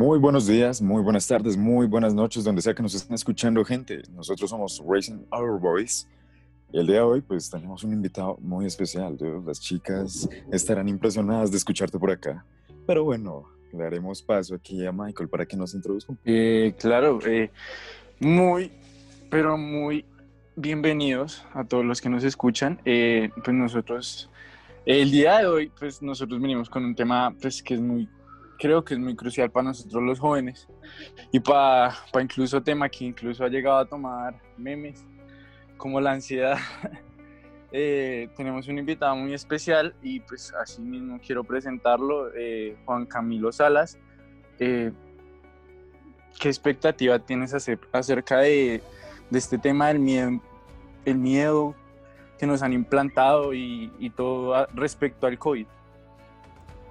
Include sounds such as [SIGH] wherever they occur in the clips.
Muy buenos días, muy buenas tardes, muy buenas noches, donde sea que nos estén escuchando, gente. Nosotros somos Racing Our Boys. Y el día de hoy, pues tenemos un invitado muy especial. Las chicas estarán impresionadas de escucharte por acá. Pero bueno, le haremos paso aquí a Michael para que nos introduzca. Eh, claro, eh, muy, pero muy bienvenidos a todos los que nos escuchan. Eh, pues nosotros, el día de hoy, pues nosotros venimos con un tema pues, que es muy creo que es muy crucial para nosotros los jóvenes y para, para incluso tema que incluso ha llegado a tomar memes como la ansiedad. [LAUGHS] Eh, tenemos un invitado muy especial y pues así mismo quiero presentarlo, eh, Juan Camilo Salas. Eh, ¿Qué expectativa tienes acerca de, este tema del miedo, el miedo que nos han implantado y todo respecto al COVID?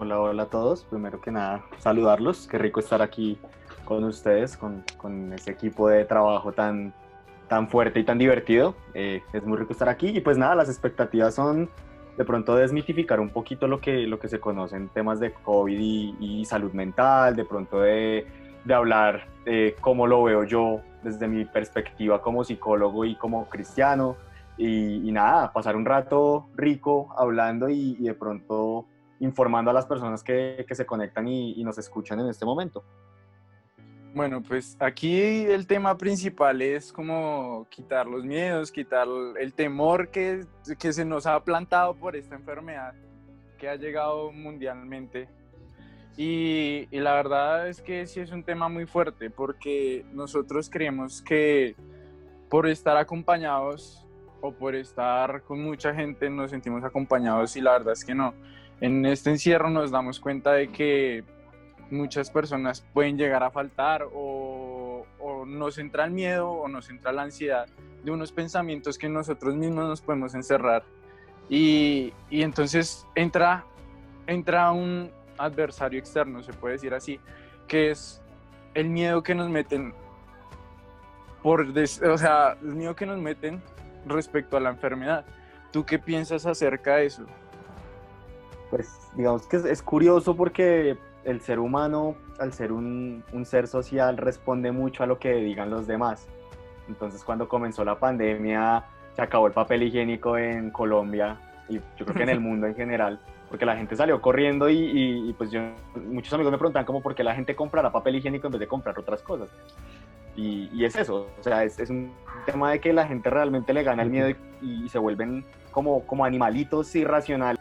Hola, hola a todos. Primero que nada, saludarlos. Qué rico estar aquí con ustedes, con, con ese equipo de trabajo tan, tan fuerte y tan divertido. Eh, es muy rico estar aquí. Y pues nada, las expectativas son de pronto desmitificar un poquito lo que, lo que se conoce en temas de COVID y, salud mental, de pronto de, de hablar de cómo lo veo yo desde mi perspectiva como psicólogo y como cristiano. Y, y nada, pasar un rato rico hablando y, y de pronto informando a las personas que, que se conectan y, y, nos escuchan en este momento. Bueno, pues aquí el tema principal es como quitar los miedos, quitar el temor que, que se nos ha plantado por esta enfermedad que ha llegado mundialmente. Y, y, la verdad es que sí es un tema muy fuerte porque nosotros creemos que por estar acompañados o por estar con mucha gente nos sentimos acompañados y la verdad es que no. En este encierro nos damos cuenta de que muchas personas pueden llegar a faltar o, o, nos entra el miedo o nos entra la ansiedad de unos pensamientos que nosotros mismos nos podemos encerrar. Y, y entonces entra, entra un adversario externo, se puede decir así, que es el miedo que nos meten por, o sea, el miedo que nos meten respecto a la enfermedad. ¿Tú qué piensas acerca de eso? Pues digamos que es, curioso porque el ser humano, al ser un, un, ser social, responde mucho a lo que digan los demás. Entonces cuando comenzó la pandemia, se acabó el papel higiénico en Colombia y yo creo que en el [LAUGHS] mundo en general, porque la gente salió corriendo y, y, pues yo, muchos amigos me preguntan como por qué la gente comprará papel higiénico en vez de comprar otras cosas. Y, y es eso, o sea, es, es, un tema de que la gente realmente le gana el miedo y, y se vuelven como, como animalitos irracionales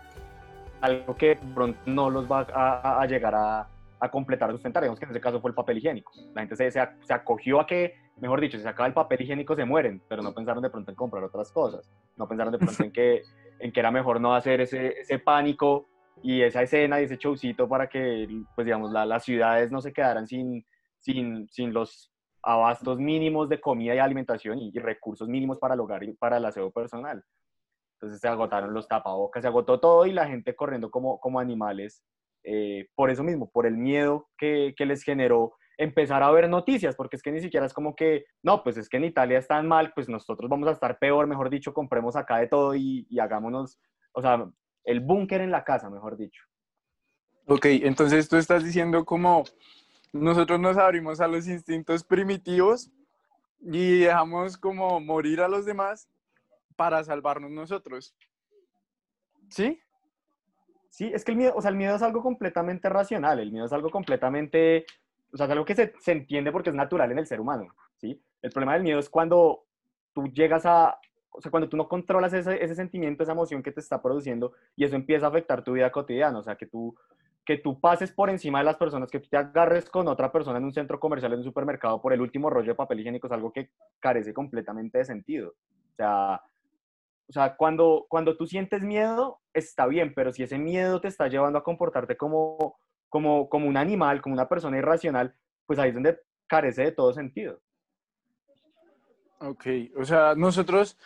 algo que pronto no los va a, a llegar a, a, completar, a sustentar. Digamos que en ese caso fue el papel higiénico. La gente se, se, acogió a que, mejor dicho, si se acaba el papel higiénico se mueren, pero no pensaron de pronto en comprar otras cosas. No pensaron de pronto en que, [LAUGHS] en que era mejor no hacer ese, ese pánico y esa escena y ese showcito para que, pues digamos, la, las ciudades no se quedaran sin, sin, sin los abastos mínimos de comida y alimentación y, y recursos mínimos para el hogar y para el aseo personal. Entonces se agotaron los tapabocas, se agotó todo y la gente corriendo como, como animales eh, por eso mismo, por el miedo que, que, les generó empezar a ver noticias, porque es que ni siquiera es como que, no, pues es que en Italia están mal, pues nosotros vamos a estar peor, mejor dicho, compremos acá de todo y, y hagámonos, o sea, el búnker en la casa, mejor dicho. Ok, entonces tú estás diciendo como nosotros nos abrimos a los instintos primitivos y dejamos como morir a los demás para salvarnos nosotros. ¿Sí? Sí, es que el miedo, o sea, el miedo es algo completamente racional, el miedo es algo completamente, o sea, es algo que se, se entiende porque es natural en el ser humano, ¿sí? El problema del miedo es cuando tú llegas a, o sea, cuando tú no controlas ese, ese sentimiento, esa emoción que te está produciendo y eso empieza a afectar tu vida cotidiana, o sea, que tú, que tú pases por encima de las personas, que tú te agarres con otra persona en un centro comercial, en un supermercado por el último rollo de papel higiénico, es algo que carece completamente de sentido. O sea, o sea, cuando, cuando tú sientes miedo, está bien, pero si ese miedo te está llevando a comportarte como, como, como un animal, como una persona irracional, pues ahí es donde carece de todo sentido. Ok, o sea, nosotros,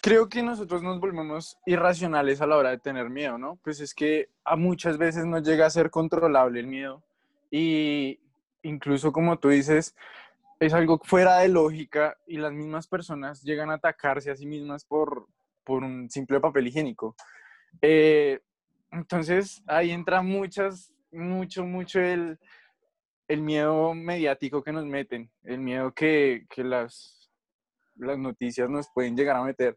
creo que nosotros nos volvemos irracionales a la hora de tener miedo, ¿no? Pues es que a muchas veces no llega a ser controlable el miedo y incluso como tú dices, es algo fuera de lógica y las mismas personas llegan a atacarse a sí mismas por, por un simple papel higiénico. Eh, entonces ahí entra muchas, mucho, mucho el, el miedo mediático que nos meten, el miedo que, que las, las noticias nos pueden llegar a meter,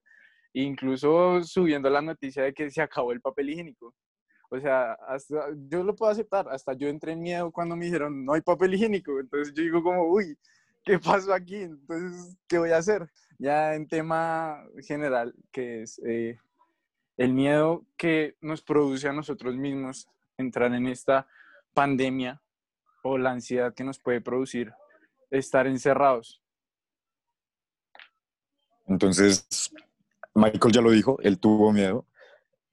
incluso subiendo la noticia de que se acabó el papel higiénico. O sea, hasta, yo lo puedo aceptar, hasta yo entré en miedo cuando me dijeron no hay papel higiénico, entonces yo digo como, uy, ¿qué pasó aquí? Entonces, ¿qué voy a hacer? Ya en tema general, que es eh, el miedo que nos produce a nosotros mismos entrar en esta pandemia o la ansiedad que nos puede producir estar encerrados. Entonces, Michael ya lo dijo, él tuvo miedo.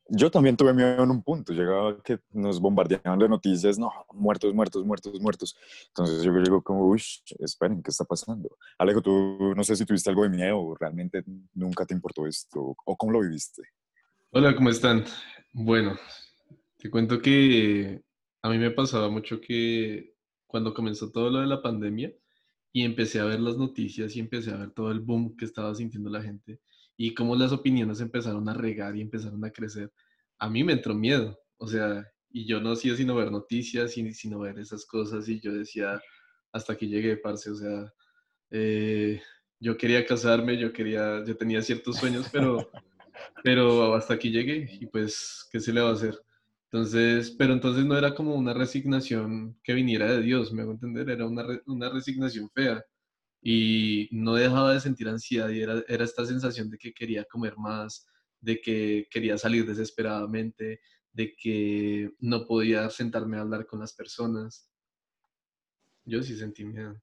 Yo también tuve miedo en un punto. Llegaba que nos bombardeaban de noticias, no, muertos, muertos, muertos, muertos. Entonces yo digo como, uy, esperen, ¿qué está pasando? Alejo, tú no sé si tuviste algo de miedo o realmente nunca te importó esto o cómo lo viviste. Hola, ¿cómo están? Bueno, te cuento que a mí me pasaba mucho que cuando comenzó todo lo de la pandemia y empecé a ver las noticias y empecé a ver todo el boom que estaba sintiendo la gente y cómo las opiniones empezaron a regar y empezaron a crecer, a mí me entró miedo. O sea, y yo no hacía sino ver noticias y sino ver esas cosas y yo decía, hasta que llegué, parce, o sea, eh, yo quería casarme, yo quería, yo tenía ciertos sueños, pero, [LAUGHS] pero hasta aquí llegué y pues, ¿qué se le va a hacer? Entonces, pero entonces no era como una resignación que viniera de Dios, me hago entender, era una, una resignación fea y no dejaba de sentir ansiedad y era, era esta sensación de que quería comer más, de que quería salir desesperadamente, de que no podía sentarme a hablar con las personas. Yo sí sentí miedo.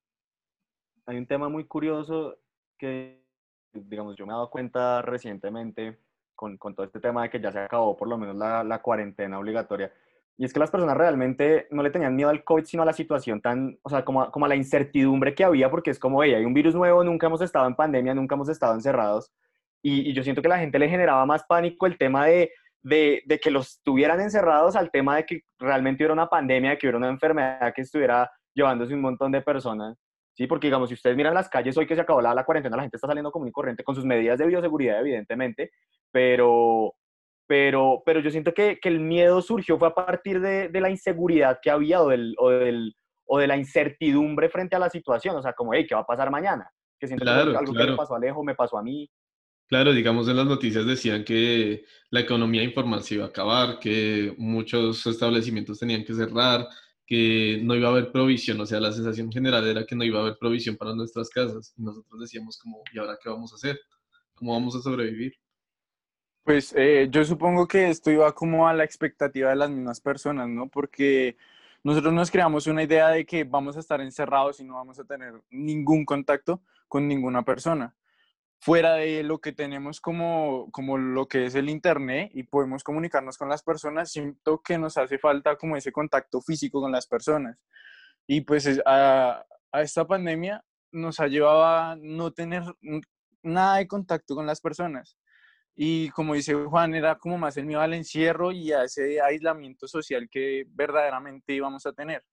Hay un tema muy curioso que, digamos, yo me he dado cuenta recientemente con, con, todo este tema de que ya se acabó por lo menos la, la, cuarentena obligatoria. Y es que las personas realmente no le tenían miedo al COVID, sino a la situación tan, o sea, como a, como a la incertidumbre que había, porque es como, hey, hay un virus nuevo, nunca hemos estado en pandemia, nunca hemos estado encerrados. Y, y yo siento que la gente le generaba más pánico el tema de, de, de, que los tuvieran encerrados al tema de que realmente hubiera una pandemia, que hubiera una enfermedad que estuviera llevándose un montón de personas. Sí, porque digamos, si ustedes miran las calles hoy que se acabó la, la cuarentena, la gente está saliendo común y corriente con sus medidas de bioseguridad, evidentemente, pero, pero, pero yo siento que, que el miedo surgió fue a partir de, de la inseguridad que había o, del, o, del, o de la incertidumbre frente a la situación, o sea, como, hey, ¿qué va a pasar mañana? Que siento claro, que algo claro. que le pasó a Alejo me pasó a mí. Claro, digamos en las noticias decían que la economía informal se iba a acabar, que muchos establecimientos tenían que cerrar, que no iba a haber provisión, o sea, la sensación general era que no iba a haber provisión para nuestras casas. Y nosotros decíamos como, ¿y ahora qué vamos a hacer? ¿Cómo vamos a sobrevivir? Pues eh, yo supongo que esto iba como a la expectativa de las mismas personas, ¿no? Porque nosotros nos creamos una idea de que vamos a estar encerrados y no vamos a tener ningún contacto con ninguna persona. Fuera de lo que tenemos como, como lo que es el Internet y podemos comunicarnos con las personas, siento que nos hace falta como ese contacto físico con las personas. Y pues a, a esta pandemia nos ha llevado a no tener nada de contacto con las personas. Y como dice Juan, era como más el miedo al encierro y a ese aislamiento social que verdaderamente íbamos a tener.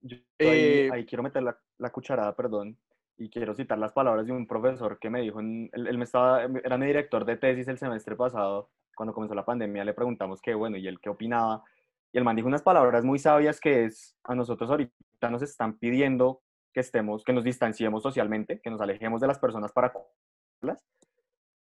Yo ahí, eh, ahí quiero meter la, la, cucharada, perdón, y quiero citar las palabras de un profesor que me dijo, en, él, él, me estaba, era mi director de tesis el semestre pasado, cuando comenzó la pandemia, le preguntamos qué, bueno, y él qué opinaba. Y el man dijo unas palabras muy sabias que es, a nosotros ahorita nos están pidiendo que estemos, que nos distanciemos socialmente, que nos alejemos de las personas para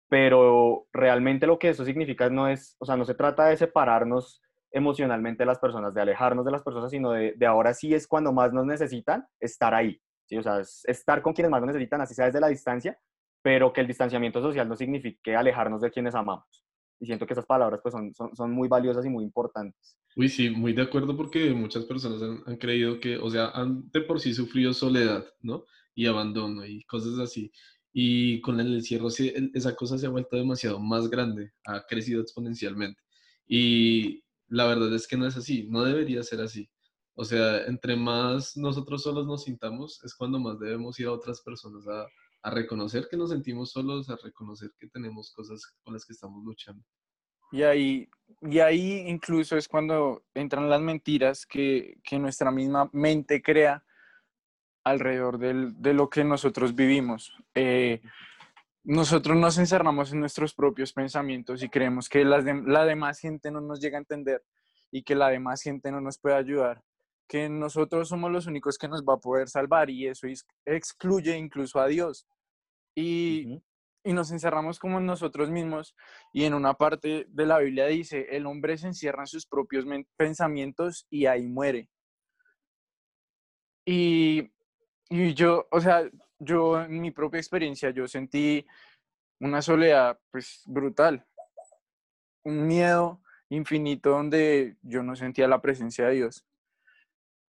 pero realmente lo que eso significa no es, o sea, no se trata de separarnos emocionalmente de las personas, de alejarnos de las personas, sino de, de ahora sí es cuando más nos necesitan, estar ahí, ¿sí? O sea, es estar con quienes más nos necesitan, así sea desde la distancia, pero que el distanciamiento social no signifique alejarnos de quienes amamos. Y siento que esas palabras pues son, son, son muy valiosas y muy importantes. Uy, sí, muy de acuerdo porque muchas personas han, han creído que, o sea, han de por sí sufrido soledad, ¿no? Y abandono y cosas así. Y con el encierro esa cosa se ha vuelto demasiado más grande, ha crecido exponencialmente. Y la verdad es que no es así, no debería ser así. O sea, entre más nosotros solos nos sintamos, es cuando más debemos ir a otras personas a, a reconocer que nos sentimos solos, a reconocer que tenemos cosas con las que estamos luchando. Y ahí, y ahí incluso es cuando entran las mentiras que, que nuestra misma mente crea alrededor del, de lo que nosotros vivimos. Eh, nosotros nos encerramos en nuestros propios pensamientos y creemos que las de, la demás gente no nos llega a entender y que la demás gente no nos puede ayudar. que nosotros somos los únicos que nos va a poder salvar y eso excluye incluso a Dios. Y, y nos encerramos como en nosotros mismos y en una parte de la Biblia dice, el hombre se encierra en sus propios pensamientos y ahí muere. Y, y yo, o sea, yo en mi propia experiencia, yo sentí una soledad pues brutal, un miedo infinito donde yo no sentía la presencia de Dios.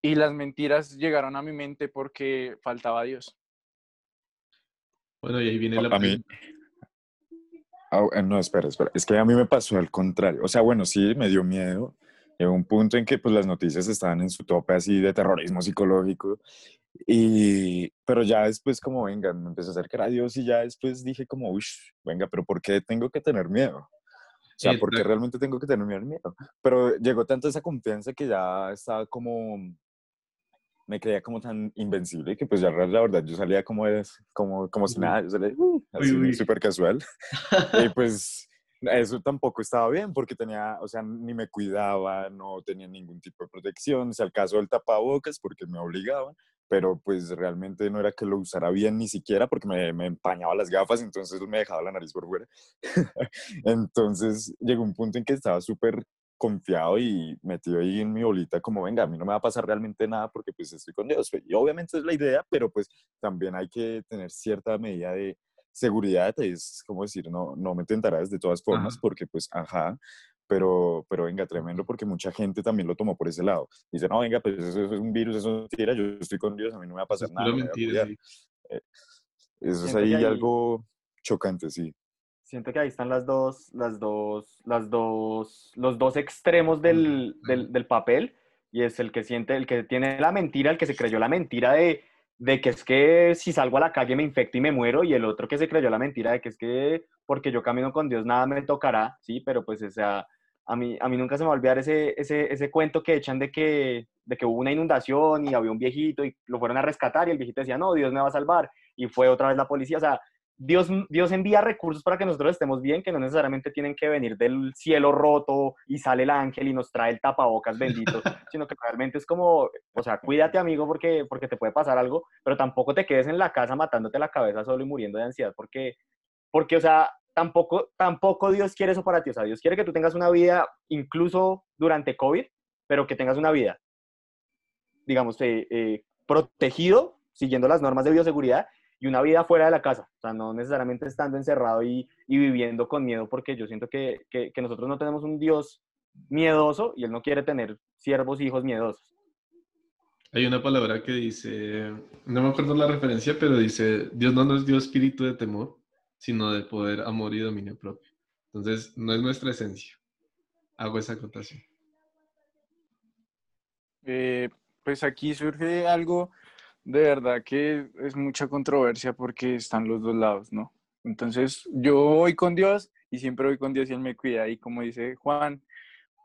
Y las mentiras llegaron a mi mente porque faltaba Dios. Bueno, y ahí viene la... A mí... Ah, no, espera, espera. Es que a mí me pasó al contrario. O sea, bueno, sí, me dio miedo. Llegó un punto en que pues, las noticias estaban en su tope así de terrorismo psicológico. Y, pero ya después como, venga, me empecé a acercar a Dios y ya después dije como, uy, venga, pero ¿por qué tengo que tener miedo? O sea, ¿por qué realmente tengo que tener miedo? Pero llegó tanto esa confianza que ya estaba como, me creía como tan invencible que pues ya la verdad yo salía como, como, como si nada, yo salía uh, así súper casual. [LAUGHS] y pues eso tampoco estaba bien porque tenía, o sea, ni me cuidaba, no tenía ningún tipo de protección, si al caso del tapabocas porque me obligaban, pero pues realmente no era que lo usara bien ni siquiera porque me, me empañaba las gafas, entonces me dejaba la nariz por fuera. [LAUGHS] entonces llegó un punto en que estaba súper confiado y metido ahí en mi bolita como, venga, a mí no me va a pasar realmente nada porque pues estoy con Dios. Y obviamente es la idea, pero pues también hay que tener cierta medida de seguridad, es como decir, no, no me tentarás de todas formas porque pues, ajá, pero, pero venga, tremendo porque mucha gente también lo tomó por ese lado. Dice, no, venga, pues eso, es un virus, eso es mentira, yo estoy con Dios, a mí no me va a pasar nada. Eh, eso es ahí algo chocante, sí siento que ahí están las dos, las dos, las dos, los dos extremos del, del, papel, y es el que siente, el que tiene la mentira, el que se creyó la mentira de, de que es que si salgo a la calle me infecto y me muero, y el otro que se creyó la mentira de que es que porque yo camino con Dios nada me tocará, sí, pero pues o sea, a mí, a mí nunca se me va a olvidar ese, ese, ese cuento que echan de que, de que hubo una inundación y había un viejito y lo fueron a rescatar y el viejito decía, no, Dios me va a salvar, y fue otra vez la policía, o sea, Dios, Dios envía recursos para que nosotros estemos bien, que no necesariamente tienen que venir del cielo roto y sale el ángel y nos trae el tapabocas bendito, [LAUGHS] sino que realmente es como, o sea, cuídate amigo porque, porque te puede pasar algo, pero tampoco te quedes en la casa matándote la cabeza solo y muriendo de ansiedad, porque, porque o sea, tampoco, tampoco Dios quiere eso para ti, o sea, Dios quiere que tú tengas una vida incluso durante COVID, pero que tengas una vida, digamos, eh, eh, protegido, siguiendo las normas de bioseguridad y una vida fuera de la casa, o sea, no necesariamente estando encerrado y, y viviendo con miedo, porque yo siento que, que, que, nosotros no tenemos un Dios miedoso y Él no quiere tener siervos, hijos miedosos. Hay una palabra que dice, no me acuerdo la referencia, pero dice, Dios no nos dio espíritu de temor, sino de poder, amor y dominio propio. Entonces, no es nuestra esencia. Hago esa acotación. Eh, pues aquí surge algo de verdad que es mucha controversia porque están los dos lados, ¿no? Entonces yo voy con Dios y siempre voy con Dios y Él me cuida. Y como dice Juan,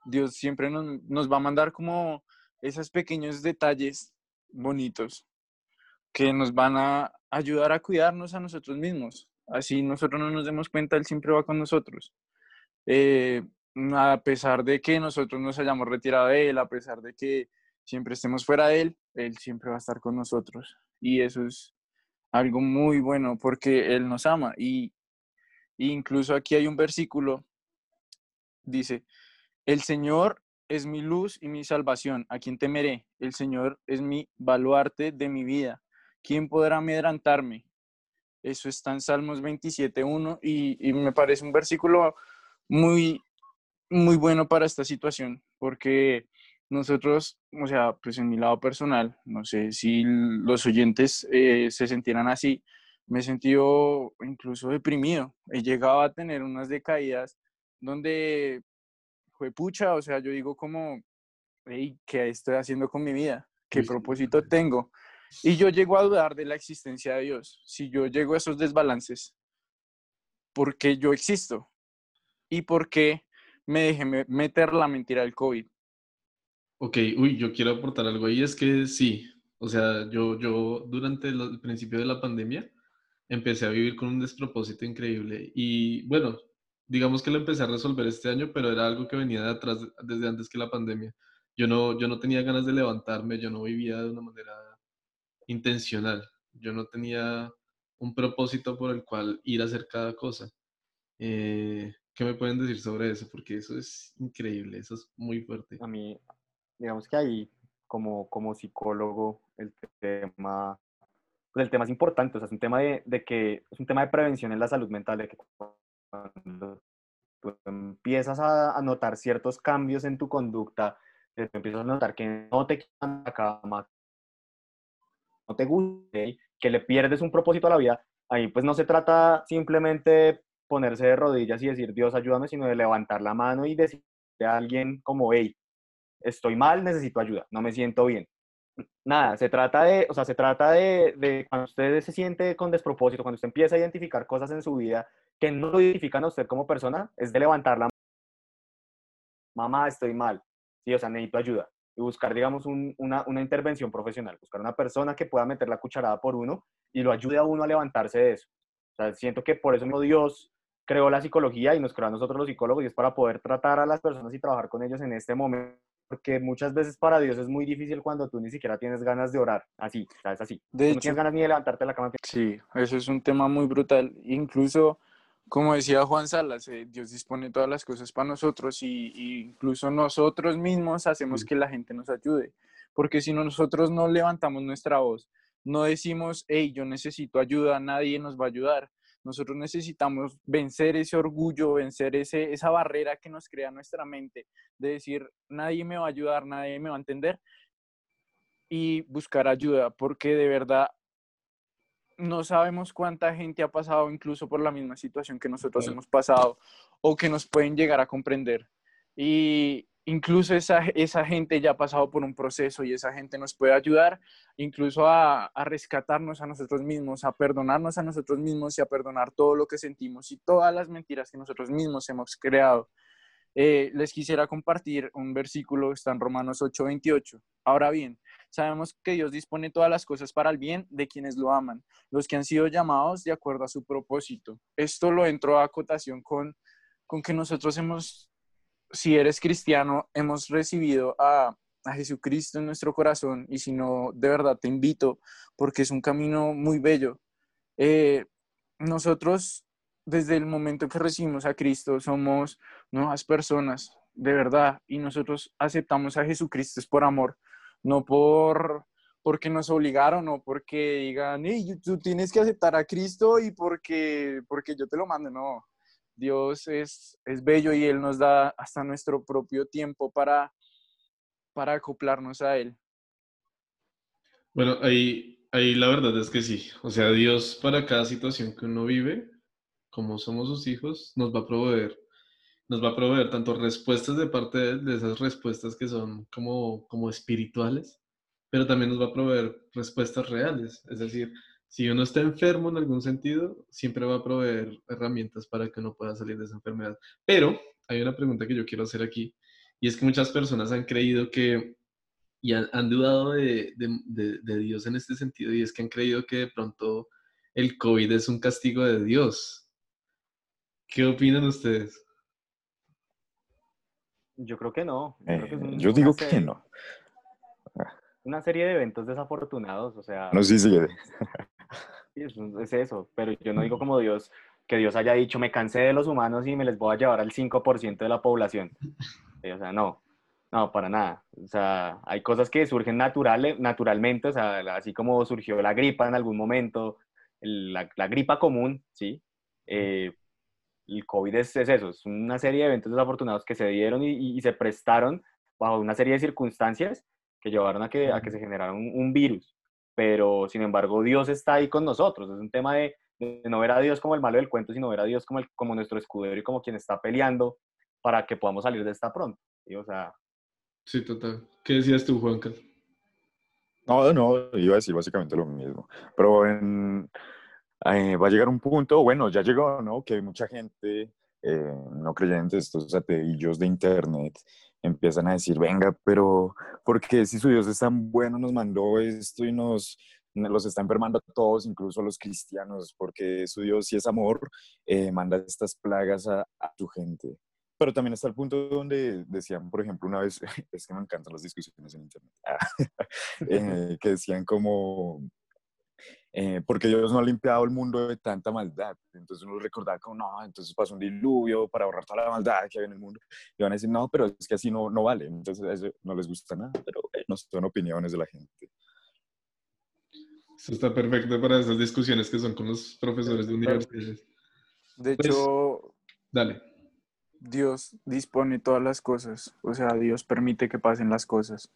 Dios siempre nos, va a mandar como esos pequeños detalles bonitos que nos van a ayudar a cuidarnos a nosotros mismos. Así nosotros no nos demos cuenta, Él siempre va con nosotros. Eh, a pesar de que nosotros nos hayamos retirado de Él, a pesar de que siempre estemos fuera de Él, Él siempre va a estar con nosotros. Y eso es algo muy bueno porque Él nos ama. Y, incluso aquí hay un versículo, dice, el Señor es mi luz y mi salvación. ¿A quién temeré? El Señor es mi baluarte de mi vida. ¿Quién podrá amedrantarme? Eso está en Salmos 27.1 y, y me parece un versículo muy, muy bueno para esta situación porque nosotros, o sea, pues en mi lado personal, no sé si los oyentes eh, se sintieran así, me he sentido incluso deprimido. He llegado a tener unas decaídas donde fue pucha, o sea, yo digo como, hey, ¿qué estoy haciendo con mi vida? ¿Qué propósito tengo? Y yo llego a dudar de la existencia de Dios. Si yo llego a esos desbalances, ¿por qué yo existo? ¿Y por qué me dejé meter la mentira del COVID? Ok, uy, yo quiero aportar algo ahí, es que sí, o sea, yo, yo durante el principio de la pandemia empecé a vivir con un despropósito increíble y bueno, digamos que lo empecé a resolver este año, pero era algo que venía de atrás desde antes que la pandemia. yo no, yo no tenía ganas de levantarme, yo no vivía de una manera intencional, yo no tenía un propósito por el cual ir a hacer cada cosa. Eh, ¿Qué me pueden decir sobre eso? Porque eso es increíble, eso es muy fuerte. A mí, digamos que ahí, como, como psicólogo, el tema, pues el tema es importante, o sea, es un tema de, de que, es un tema de prevención en la salud mental, de que cuando tú empiezas a, a notar ciertos cambios en tu conducta, empiezas a notar que no te quedan la cama, no te gusta, que le pierdes un propósito a la vida, ahí pues no se trata simplemente ponerse de rodillas y decir Dios ayúdame, sino de levantar la mano y decirle a alguien como, hey, estoy mal, necesito ayuda, no me siento bien. Nada, se trata de, o sea, se trata de, de cuando usted se siente con despropósito, cuando usted empieza a identificar cosas en su vida que no identifican a usted como persona, es de levantar la. Mamá, estoy mal. Sí, o sea, necesito ayuda. Y buscar, digamos, una, una intervención profesional. Buscar una persona que pueda meter la cucharada por uno y lo ayude a uno a levantarse de eso. O sea, siento que por eso mismo Dios creó la psicología y nos creó a nosotros los psicólogos y es para poder tratar a las personas y trabajar con ellos en este momento. Porque muchas veces para Dios es muy difícil cuando tú ni siquiera tienes ganas de orar. Así, es así. De no tienes ganas ni de levantarte de la cama. Sí, eso es un tema muy brutal. Incluso, como decía Juan Salas, eh, Dios dispone todas las cosas para nosotros y, y incluso nosotros mismos hacemos que la gente nos ayude. Porque si no, nosotros no levantamos nuestra voz, no decimos, hey, yo necesito ayuda, nadie nos va a ayudar. Nosotros necesitamos vencer ese orgullo, vencer ese, esa barrera que nos crea nuestra mente de decir, nadie me va a ayudar, nadie me va a entender y buscar ayuda, porque de verdad no sabemos cuánta gente ha pasado incluso por la misma situación que nosotros hemos pasado o que nos pueden llegar a comprender. Y, incluso esa, esa gente ya ha pasado por un proceso y esa gente nos puede ayudar incluso a, rescatarnos a nosotros mismos, a perdonarnos a nosotros mismos y a perdonar todo lo que sentimos y todas las mentiras que nosotros mismos hemos creado. Eh, les quisiera compartir un versículo que está en Romanos 8:28. Ahora bien, sabemos que Dios dispone todas las cosas para el bien de quienes lo aman, los que han sido llamados de acuerdo a su propósito. Esto lo entro a acotación con, con que nosotros hemos si eres cristiano, hemos recibido a, a, Jesucristo en nuestro corazón y si no, de verdad te invito porque es un camino muy bello. Eh, nosotros, desde el momento que recibimos a Cristo, somos nuevas personas, de verdad, y nosotros aceptamos a Jesucristo es por amor, no por porque nos obligaron o porque digan, hey, tú tienes que aceptar a Cristo y porque, porque yo te lo mando, no Dios es, es bello y Él nos da hasta nuestro propio tiempo para, para acoplarnos a Él. Bueno, ahí, ahí la verdad es que sí. O sea, Dios para cada situación que uno vive, como somos sus hijos, nos va a proveer. Nos va a proveer tanto respuestas de parte de, esas respuestas que son como, como espirituales, pero también nos va a proveer respuestas reales. Es decir, si uno está enfermo en algún sentido, siempre va a proveer herramientas para que uno pueda salir de esa enfermedad. Pero hay una pregunta que yo quiero hacer aquí, y es que muchas personas han creído que, y han, han dudado de, de, de, Dios en este sentido, y es que han creído que de pronto el COVID es un castigo de Dios. ¿Qué opinan ustedes? Yo creo que no. Yo, creo que un, yo digo que no. Una serie de eventos desafortunados, o sea... No, sí, sí. [LAUGHS] es, es eso, pero yo no digo como Dios, que Dios haya dicho, me cansé de los humanos y me les voy a llevar al 5% de la población. O sea, no, no, para nada. O sea, hay cosas que surgen naturales, naturalmente, o sea, así como surgió la gripa en algún momento, la, la gripa común, ¿sí? Eh, el COVID es, es, eso, es una serie de eventos desafortunados que se dieron y, y, se prestaron bajo una serie de circunstancias que llevaron a que, a que se generara un, un virus pero sin embargo Dios está ahí con nosotros. Es un tema de, de, no ver a Dios como el malo del cuento, sino ver a Dios como, el, como nuestro escudero y como quien está peleando para que podamos salir de esta pronto. ¿sí? O sea... Sí, total. ¿Qué decías tú, Juanca? No, no, iba a decir básicamente lo mismo. Pero en, eh, va a llegar un punto, bueno, ya llegó, ¿no? Que hay mucha gente eh, no creyentes, estos ateillos de internet, empiezan a decir, venga, pero ¿por qué si su Dios es tan bueno nos mandó esto y nos los está enfermando a todos, incluso a los cristianos? Porque su Dios, si es amor, eh, manda estas plagas a, a, su gente. pero también está el punto donde decían, por ejemplo, una vez, [LAUGHS] es que me encantan las discusiones en internet, [LAUGHS] eh, que decían como, eh, porque Dios no ha limpiado el mundo de tanta maldad. Entonces uno recordaba como, no, entonces pasó un diluvio para ahorrar toda la maldad que había en el mundo. Y van a decir, no, pero es que así no, no vale. Entonces eso no les gusta nada, pero eh, no son opiniones de la gente. Eso está perfecto para esas discusiones que son con los profesores de universidades. De Pues- hecho, Dale. Dios dispone todas las cosas, o sea, Dios permite que pasen las cosas.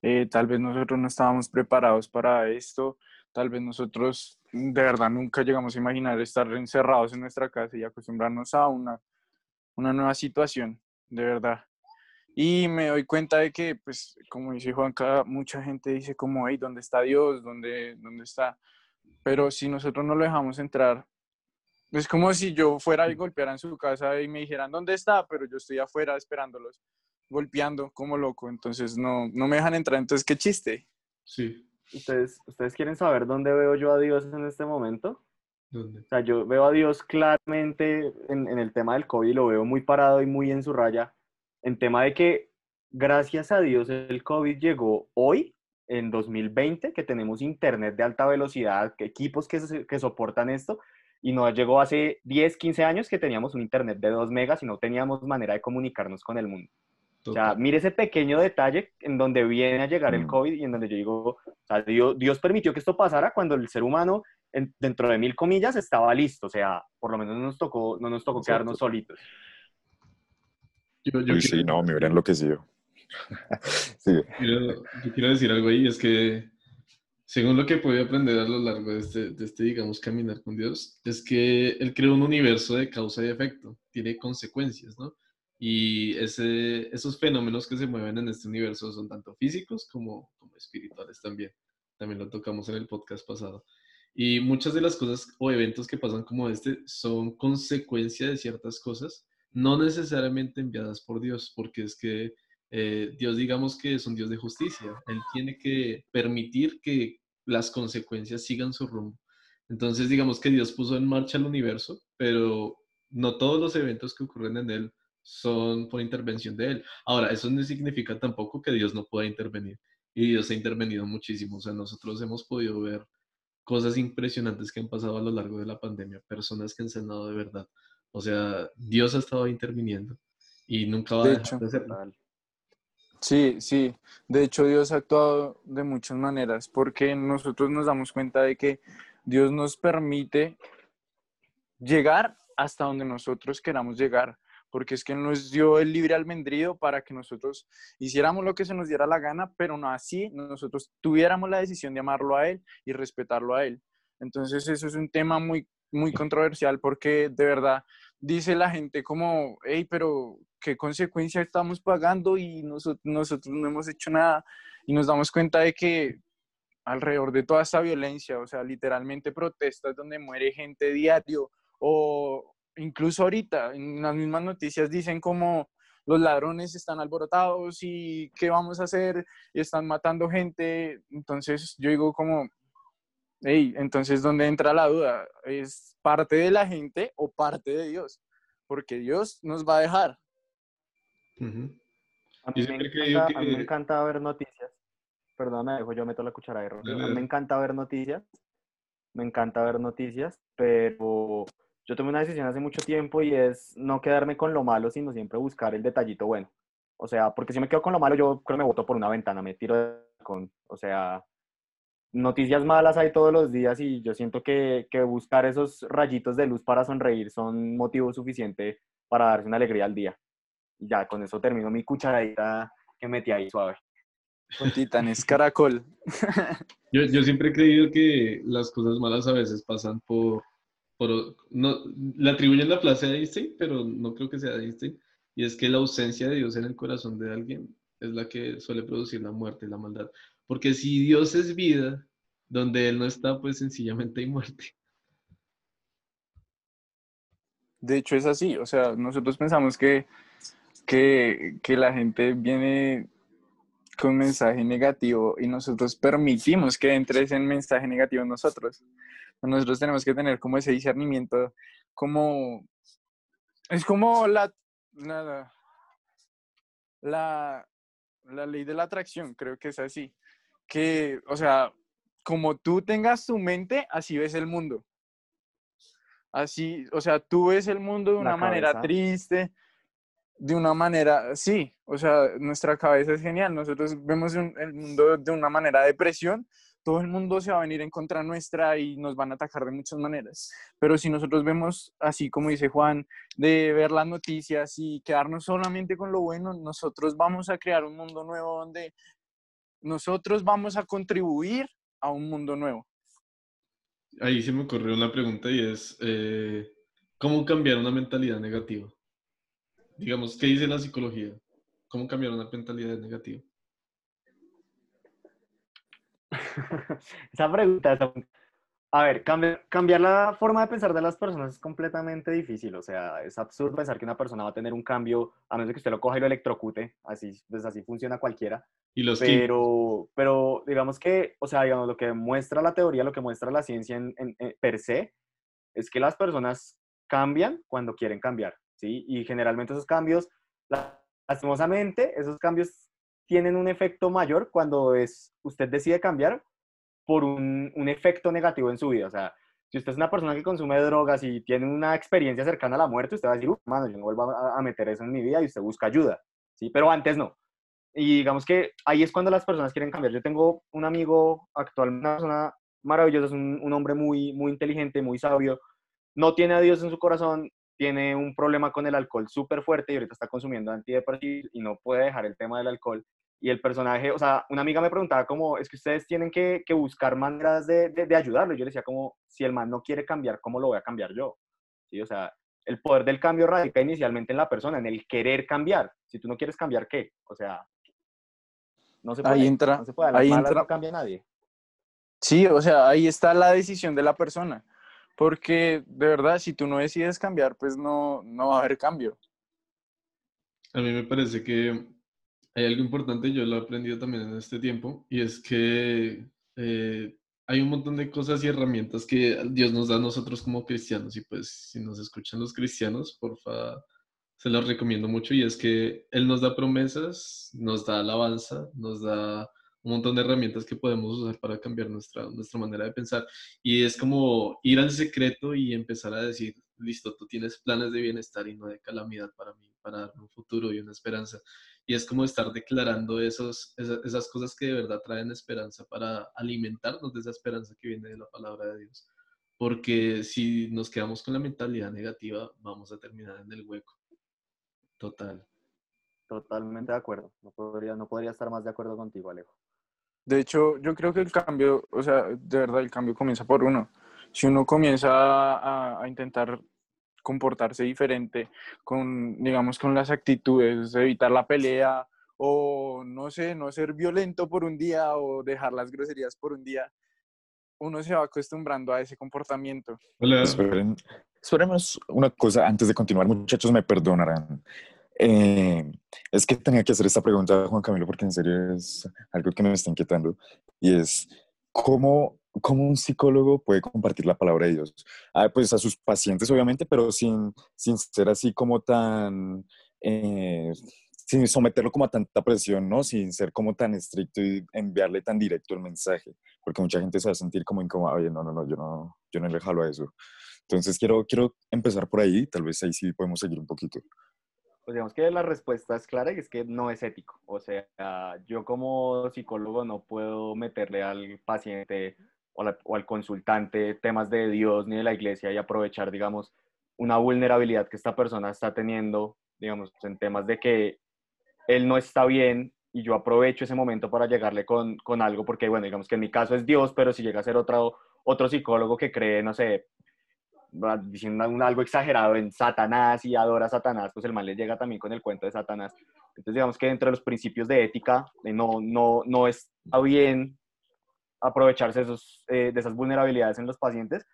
Eh, tal vez nosotros no estábamos preparados para esto, tal vez nosotros de verdad nunca llegamos a imaginar estar encerrados en nuestra casa y acostumbrarnos a una, una nueva situación, de verdad. Y me doy cuenta de que, pues, como dice Juanca, mucha gente dice como, hey, ¿dónde está Dios? ¿Dónde, ¿Dónde está? Pero si nosotros no lo dejamos entrar, es como si yo fuera y golpeara en su casa y me dijeran, ¿dónde está? Pero yo estoy afuera esperándolos, golpeando como loco. Entonces no, no me dejan entrar. Entonces, qué chiste. Sí. ¿Ustedes, ¿Ustedes quieren saber dónde veo yo a Dios en este momento? ¿Dónde? O sea, yo veo a Dios claramente en, en el tema del COVID, lo veo muy parado y muy en su raya, en tema de que gracias a Dios el COVID llegó hoy, en 2020, que tenemos internet de alta velocidad, que equipos que, que soportan esto, y no llegó hace 10, 15 años que teníamos un internet de 2 megas y no teníamos manera de comunicarnos con el mundo. O sea, Total. mire ese pequeño detalle en donde viene a llegar el Mm. COVID y en donde yo digo, o sea, Dios, Dios permitió que esto pasara cuando el ser humano, en- dentro de mil comillas, estaba listo. O sea, por lo menos no nos tocó, no nos tocó Exacto. quedarnos solitos. Yo, yo Uy, quiero- sí, no, me hubiera enloquecido. [LAUGHS] sí, quiero, yo quiero decir algo ahí, es que según lo que pude aprender a lo largo de este, de este, digamos, caminar con Dios, es que Él creó un universo de causa y efecto, tiene consecuencias, ¿no? Y esos fenómenos que se mueven en este universo son tanto físicos como, como espirituales también. También lo tocamos en el podcast pasado. Y muchas de las cosas o eventos que pasan como este son consecuencia de ciertas cosas, no necesariamente enviadas por Dios, porque es que eh, Dios digamos que es un Dios de justicia. Él tiene que permitir que las consecuencias sigan su rumbo. Entonces digamos que Dios puso en marcha el universo, pero no todos los eventos que ocurren en él son por intervención de él. Ahora, eso no significa tampoco que Dios no pueda intervenir. Y Dios ha intervenido muchísimo. O sea, nosotros hemos podido ver cosas impresionantes que han pasado a lo largo de la pandemia, personas que han sanado de verdad. O sea, Dios ha estado interviniendo y nunca va a De dejar hecho. de hacerlo. Total. Sí, sí. De hecho, Dios ha actuado de muchas maneras porque nosotros nos damos cuenta de que Dios nos permite llegar hasta donde nosotros queramos llegar, porque es que nos dio el libre albedrío para que nosotros hiciéramos lo que se nos diera la gana, pero no así nosotros tuviéramos la decisión de amarlo a Él y respetarlo a Él. Entonces, eso es un tema muy, muy controversial porque de verdad dice la gente como, hey, pero ¿qué consecuencia estamos pagando y nosotros, nosotros no hemos hecho nada? Y nos damos cuenta de que alrededor de toda esta violencia, o sea, literalmente protestas donde muere gente diario, o incluso ahorita en las mismas noticias dicen como los ladrones están alborotados y qué vamos a hacer, y están matando gente, entonces yo digo como, hey, entonces ¿dónde entra la duda? ¿Es parte de la gente o parte de Dios? Porque Dios nos va a dejar. Ujú. A Yo mí, me encanta, a mí me que- encanta ver noticias. Perdón, me dejo, yo meto la cuchara de. Dale, A mí me encanta ver noticias. Me encanta ver noticias, pero yo tomé una decisión hace mucho tiempo y es no quedarme con lo malo, sino siempre buscar el detallito bueno. O sea, porque si me quedo con lo malo, yo creo que me boto por una ventana, me tiro con, o sea, noticias malas hay todos los días y yo siento que, que buscar esos rayitos de luz para sonreír son motivo suficiente para darse una alegría al día. Y ya, con eso termino mi cucharadita que metí ahí suave. Con Titanes Caracol. [LAUGHS] Yo, yo siempre he creído que las cosas malas a veces pasan por, por no, le atribuyen la frase a Einstein, pero no creo que sea de Einstein, y es que la ausencia de Dios en el corazón de alguien es la que suele producir la muerte y la maldad. Porque si Dios es vida, donde Él no está, pues sencillamente hay muerte. De hecho es así, o sea, nosotros pensamos que, que, que la gente viene con mensaje negativo y nosotros permitimos que entre ese mensaje negativo en nosotros. Nosotros tenemos que tener como ese discernimiento, como es como la nada. La, la ley de la atracción, creo que es así. Que, o sea, como tú tengas tu mente, así ves el mundo. Así, o sea, tú ves el mundo de una manera triste, de una manera, sí, o sea, nuestra cabeza es genial. Nosotros vemos el mundo de una manera de depresión, todo el mundo se va a venir en contra nuestra y nos van a atacar de muchas maneras. Pero si nosotros vemos, así como dice Juan, de ver las noticias y quedarnos solamente con lo bueno, nosotros vamos a crear un mundo nuevo donde nosotros vamos a contribuir a un mundo nuevo. Ahí se me ocurrió una pregunta y es, eh, ¿cómo cambiar una mentalidad negativa? Digamos, ¿qué dice la psicología? ¿Cómo cambiar una mentalidad negativa? Esa pregunta, a ver, cambiar, la forma de pensar de las personas es completamente difícil. O sea, es absurdo pensar que una persona va a tener un cambio, a menos que usted lo coja y lo electrocute. Así, pues así funciona cualquiera. ¿Y los pero, pero digamos que, o sea, digamos, lo que muestra la teoría, lo que muestra la ciencia en, per se, es que las personas cambian cuando quieren cambiar, ¿sí? Y generalmente esos cambios, lastimosamente, esos cambios tienen un efecto mayor cuando es, usted decide cambiar por un, un, efecto negativo en su vida. O sea, si usted es una persona que consume drogas y tiene una experiencia cercana a la muerte, usted va a decir, mano, yo no vuelvo a, meter eso en mi vida y usted busca ayuda, ¿sí? Pero antes no. Y digamos que ahí es cuando las personas quieren cambiar. Yo tengo un amigo actual, una persona maravillosa, es un, un hombre muy, muy inteligente, muy sabio, no tiene a Dios en su corazón, tiene un problema con el alcohol súper fuerte y ahorita está consumiendo antidepresivos y no puede dejar el tema del alcohol. Y el personaje, o sea, una amiga me preguntaba como, es que ustedes tienen que, que buscar maneras de, de, ayudarlo. Yo le decía como, si el man no quiere cambiar, ¿cómo lo voy a cambiar yo? ¿Sí? O sea, el poder del cambio radica inicialmente en la persona, en el querer cambiar. Si tú no quieres cambiar, ¿qué? O sea, no se puede. Ahí entra, no se puede. ahí entra, no cambia nadie. Sí, o sea, ahí está la decisión de la persona. Porque de verdad, si tú no decides cambiar, pues no, no va a haber cambio. A mí me parece que hay algo importante, yo lo he aprendido también en este tiempo, y es que eh, hay un montón de cosas y herramientas que Dios nos da a nosotros como cristianos, y pues si nos escuchan los cristianos, porfa, se los recomiendo mucho, y es que Él nos da promesas, nos da alabanza, nos da un montón de herramientas que podemos usar para cambiar nuestra, nuestra manera de pensar. Y es como ir al secreto y empezar a decir, listo, tú tienes planes de bienestar y no de calamidad para mí, para darme un futuro y una esperanza. Y es como estar declarando esos, esas, cosas que de verdad traen esperanza para alimentarnos de esa esperanza que viene de la palabra de Dios. Porque si nos quedamos con la mentalidad negativa, vamos a terminar en el hueco. Total. Totalmente de acuerdo. No podría, no podría estar más de acuerdo contigo, Alejo. De hecho, yo creo que el cambio, o sea, de verdad el cambio comienza por uno. Si uno comienza a, a intentar comportarse diferente con, digamos, con las actitudes, evitar la pelea o, no sé, no ser violento por un día o dejar las groserías por un día, uno se va acostumbrando a ese comportamiento. Hola. Esperen, esperemos una cosa antes de continuar, muchachos, me perdonarán. Eh, es que tenía que hacer esta pregunta Juan Camilo porque en serio es algo que me está inquietando y es cómo ¿Cómo un psicólogo puede compartir la palabra de Dios? Ah, pues a sus pacientes, obviamente, pero sin, sin ser así como tan, eh, sin someterlo como a tanta presión, ¿no? Sin ser como tan estricto y enviarle tan directo el mensaje, porque mucha gente se va a sentir como incómoda, oye, no, no, no, yo no, yo no le jalo a eso. Entonces quiero, quiero empezar por ahí, tal vez ahí sí podemos seguir un poquito. Pues digamos que la respuesta es clara y es que no es ético. O sea, yo como psicólogo no puedo meterle al paciente o, al consultante temas de Dios ni de la iglesia y aprovechar, digamos, una vulnerabilidad que esta persona está teniendo, digamos, en temas de que él no está bien y yo aprovecho ese momento para llegarle con, con algo, porque, bueno, digamos que en mi caso es Dios, pero si llega a ser otro, otro psicólogo que cree, no sé, diciendo algo exagerado en Satanás y adora a Satanás, pues el mal le llega también con el cuento de Satanás. Entonces, digamos que entre los principios de ética, no, no, no está bien aprovecharse esos, eh, de esas vulnerabilidades en los pacientes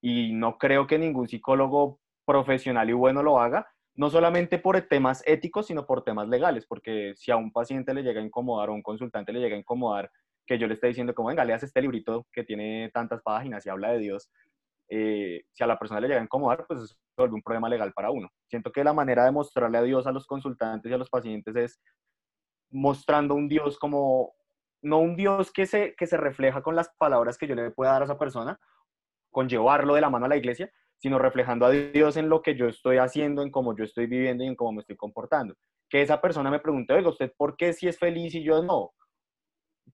y no creo que ningún psicólogo profesional y bueno lo haga, no solamente por temas éticos, sino por temas legales, porque si a un paciente le llega a incomodar o a un consultante le llega a incomodar que yo le esté diciendo como, venga, leas este librito que tiene tantas páginas y habla de Dios, eh, si a la persona le llega a incomodar, pues es un problema legal para uno. Siento que la manera de mostrarle a Dios a los consultantes y a los pacientes es mostrando un Dios como, no un Dios que se, que se refleja con las palabras que yo le pueda dar a esa persona, con llevarlo de la mano a la iglesia, sino reflejando a Dios en lo que yo estoy haciendo, en cómo yo estoy viviendo y en cómo me estoy comportando. Que esa persona me pregunte, oiga, ¿usted por qué si es feliz y yo no?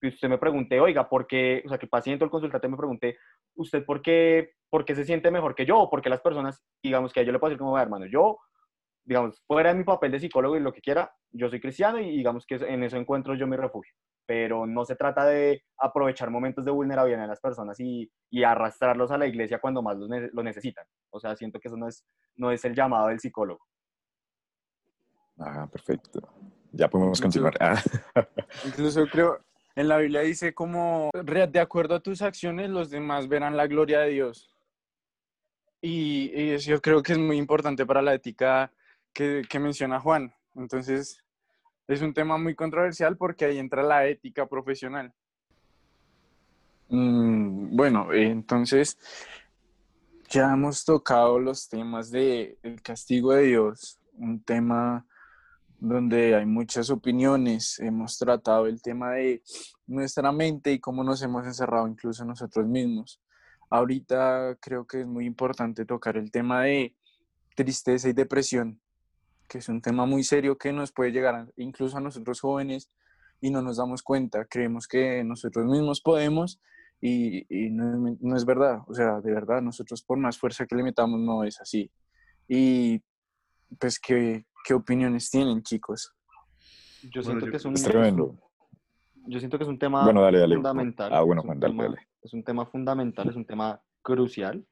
Que usted me pregunte, oiga, ¿por qué? O sea, que el paciente o el consultante me pregunte, ¿usted por qué, por qué se siente mejor que yo? O porque las personas, digamos que yo le puedo decir como, hermano, yo, digamos, fuera de mi papel de psicólogo y lo que quiera, yo soy cristiano y digamos que en eso encuentro yo mi refugio pero no se trata de aprovechar momentos de vulnerabilidad en las personas y, y arrastrarlos a la iglesia cuando más lo, lo, necesitan. O sea, siento que eso no es, no es el llamado del psicólogo. Ah, perfecto. Ya podemos continuar. Ah. [LAUGHS] Incluso creo, en la Biblia dice como, de acuerdo a tus acciones, los demás verán la gloria de Dios. Y, y eso yo creo que es muy importante para la ética que, que menciona Juan. Entonces, es un tema muy controversial porque ahí entra la ética profesional. Mm, bueno, entonces ya hemos tocado los temas del el castigo de Dios, un tema donde hay muchas opiniones. Hemos tratado el tema de nuestra mente y cómo nos hemos encerrado incluso nosotros mismos. Ahorita creo que es muy importante tocar el tema de tristeza y depresión, que es un tema muy serio que nos puede llegar incluso a nosotros jóvenes y no nos damos cuenta, creemos que nosotros mismos podemos y, no, es verdad, o sea, de verdad, nosotros por más fuerza que le metamos no es así. Y pues, ¿qué, qué opiniones tienen, chicos? Yo siento que es un... tremendo. Yo siento que es un tema bueno, dale, dale. fundamental. Ah, bueno, Juan, dale, dale. Es un tema fundamental, es un tema crucial.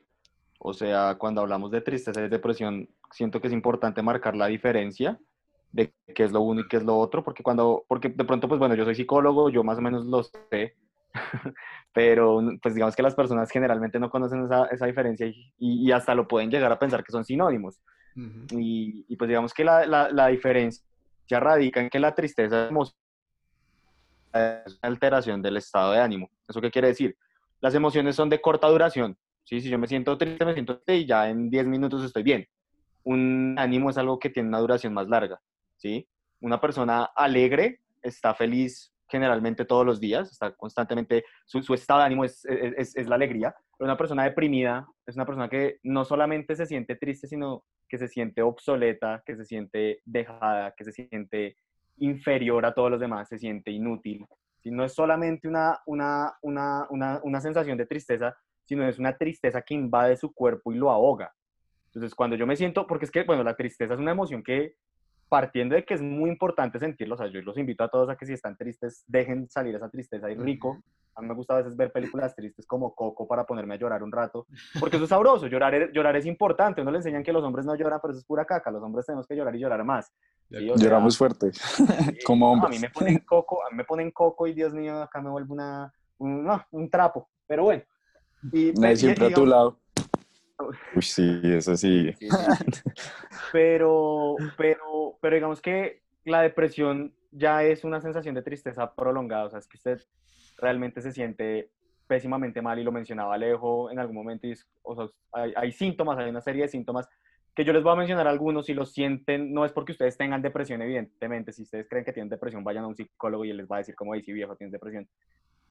O sea, cuando hablamos de tristeza y depresión, siento que es importante marcar la diferencia de qué es lo uno y qué es lo otro, porque cuando, porque de pronto, pues bueno, yo soy psicólogo, yo más o menos lo sé, [LAUGHS] pero pues digamos que las personas generalmente no conocen esa, esa diferencia y, y, hasta lo pueden llegar a pensar que son sinónimos. y, y, pues digamos que la, la, la, diferencia radica en que la tristeza es una alteración del estado de ánimo. ¿Eso qué quiere decir? Las emociones son de corta duración. ¿sí? Si yo me siento triste, me siento triste y ya en 10 minutos estoy bien un ánimo es algo que tiene una duración más larga, ¿sí? Una persona alegre está feliz generalmente todos los días, está constantemente, su, estado de ánimo es, es, la alegría, pero una persona deprimida es una persona que no solamente se siente triste, sino que se siente obsoleta, que se siente dejada, que se siente inferior a todos los demás, se siente inútil. Si no es solamente una, una, una, una, una sensación de tristeza, sino es una tristeza que invade su cuerpo y lo ahoga. Entonces, cuando yo me siento, porque es que, bueno, la tristeza es una emoción que, partiendo de que es muy importante sentirlo, o sea, yo los invito a todos a que si están tristes, dejen salir esa tristeza y rico. A mí me gusta a veces ver películas tristes como Coco para ponerme a llorar un rato, porque eso es sabroso, llorar, llorar es importante. Uno le enseñan que los hombres no lloran, pero eso es pura caca. Los hombres tenemos que llorar y llorar más. Lloramos fuerte, [LAUGHS] como hombres. a mí me ponen Coco, a mí me ponen Coco y Dios mío, acá me vuelve una, un, un trapo. Pero bueno. Y, siempre a tu lado. Uy, sí, eso sí. [LAUGHS] Pero, pero, pero digamos que la depresión ya es una sensación de tristeza prolongada, o sea, es que usted realmente se siente pésimamente mal y lo mencionaba Alejo en algún momento, y o sea, hay, hay, síntomas, hay una serie de síntomas que yo les voy a mencionar algunos, si los sienten, no es porque ustedes tengan depresión, evidentemente, si ustedes creen que tienen depresión, vayan a un psicólogo y él les va a decir, como dice viejo, tienes depresión.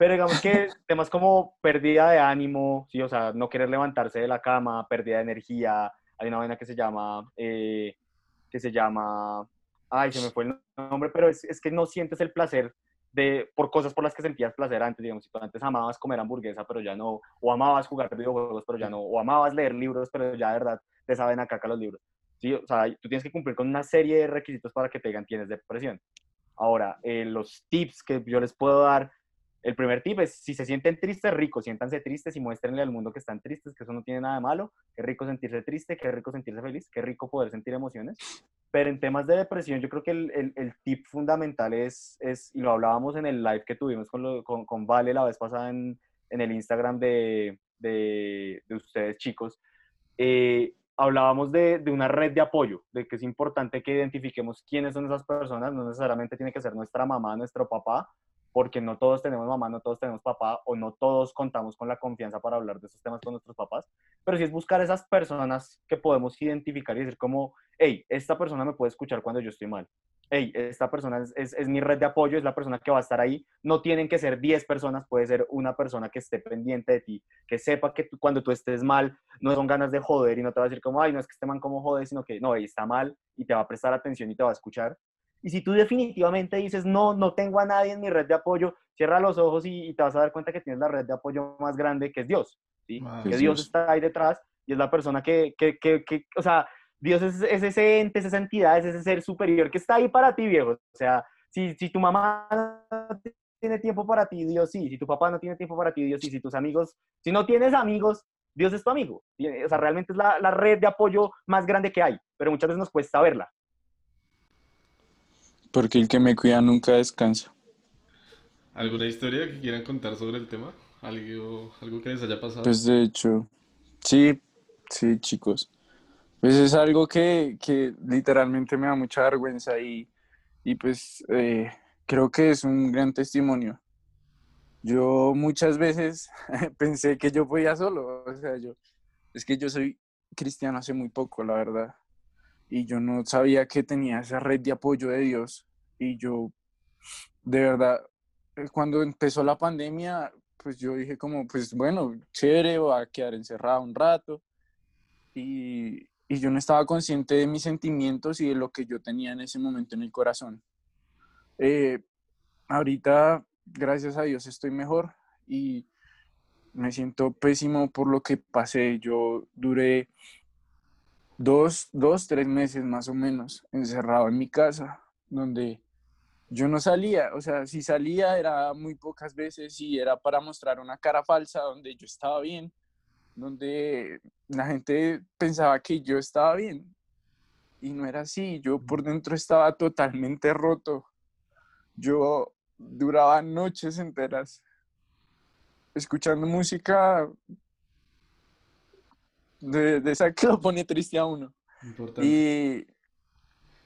Pero digamos que temas como pérdida de ánimo, ¿sí? o sea, no querer levantarse de la cama, pérdida de energía, hay una vaina que se llama, eh, que se llama, ay, se me fue el nombre, pero es, es, que no sientes el placer de, por cosas por las que sentías placer antes, digamos, si tú antes amabas comer hamburguesa, pero ya no, o amabas jugar videojuegos, pero ya no, o amabas leer libros, pero ya de verdad te saben a caca los libros. ¿sí? O sea, tú tienes que cumplir con una serie de requisitos para que te digan tienes depresión. Ahora, eh, los tips que yo les puedo dar el primer tip es, si se sienten tristes, ricos, siéntanse tristes y muéstrenle al mundo que están tristes, que eso no tiene nada de malo, qué rico sentirse triste, qué rico sentirse feliz, qué rico poder sentir emociones. Pero en temas de depresión, yo creo que el, el, tip fundamental es, es, y lo hablábamos en el live que tuvimos con, con, con, Vale la vez pasada en, en el Instagram de, de, de ustedes chicos, eh, hablábamos de, de, una red de apoyo, de que es importante que identifiquemos quiénes son esas personas, no necesariamente tiene que ser nuestra mamá, nuestro papá, porque no todos tenemos mamá, no todos tenemos papá o no todos contamos con la confianza para hablar de esos temas con nuestros papás, pero sí es buscar esas personas que podemos identificar y decir como, hey, esta persona me puede escuchar cuando yo estoy mal. Hey, esta persona es, es, mi red de apoyo, es la persona que va a estar ahí. No tienen que ser 10 personas, puede ser una persona que esté pendiente de ti, que sepa que cuando tú estés mal, no son ganas de joder y no te va a decir como, ay, no es que esté mal como joder, sino que no, está mal y te va a prestar atención y te va a escuchar. Y si tú definitivamente dices, no, no tengo a nadie en mi red de apoyo, cierra los ojos y, te vas a dar cuenta que tienes la red de apoyo más grande que es Dios. ¿sí? que Dios está ahí detrás y es la persona que, que, que, que o sea, Dios es, es, ese ente, es esa entidad, es ese ser superior que está ahí para ti, viejo. O sea, si, si tu mamá no tiene tiempo para ti, Dios sí. Si tu papá no tiene tiempo para ti, Dios sí. Si tus amigos, si no tienes amigos, Dios es tu amigo. O sea, realmente es la, la red de apoyo más grande que hay, pero muchas veces nos cuesta verla. Porque el que me cuida nunca descansa. ¿Alguna historia que quieran contar sobre el tema? ¿Algo, algo que les haya pasado? Pues de hecho, sí, sí, chicos. Pues es algo que, que literalmente me da mucha vergüenza y, y pues eh, creo que es un gran testimonio. Yo muchas veces [LAUGHS] pensé que yo podía solo, o sea, yo, es que yo soy cristiano hace muy poco, la verdad y yo no sabía que tenía esa red de apoyo de Dios. Y yo, de verdad, eh, cuando empezó la pandemia, pues yo dije como, pues bueno, chévere, voy a quedar encerrado un rato. Y, y yo no estaba consciente de mis sentimientos y de lo que yo tenía en ese momento en el corazón. Eh, ahorita, gracias a Dios, estoy mejor y me siento pésimo por lo que pasé. Yo duré dos, dos, tres meses más o menos encerrado en mi casa, donde yo no salía, o sea, si salía era muy pocas veces y era para mostrar una cara falsa donde yo estaba bien, donde la gente pensaba que yo estaba bien. Y no era así, yo por dentro estaba totalmente roto. Yo duraba noches enteras escuchando música de, de esa que lo pone triste a uno. Y,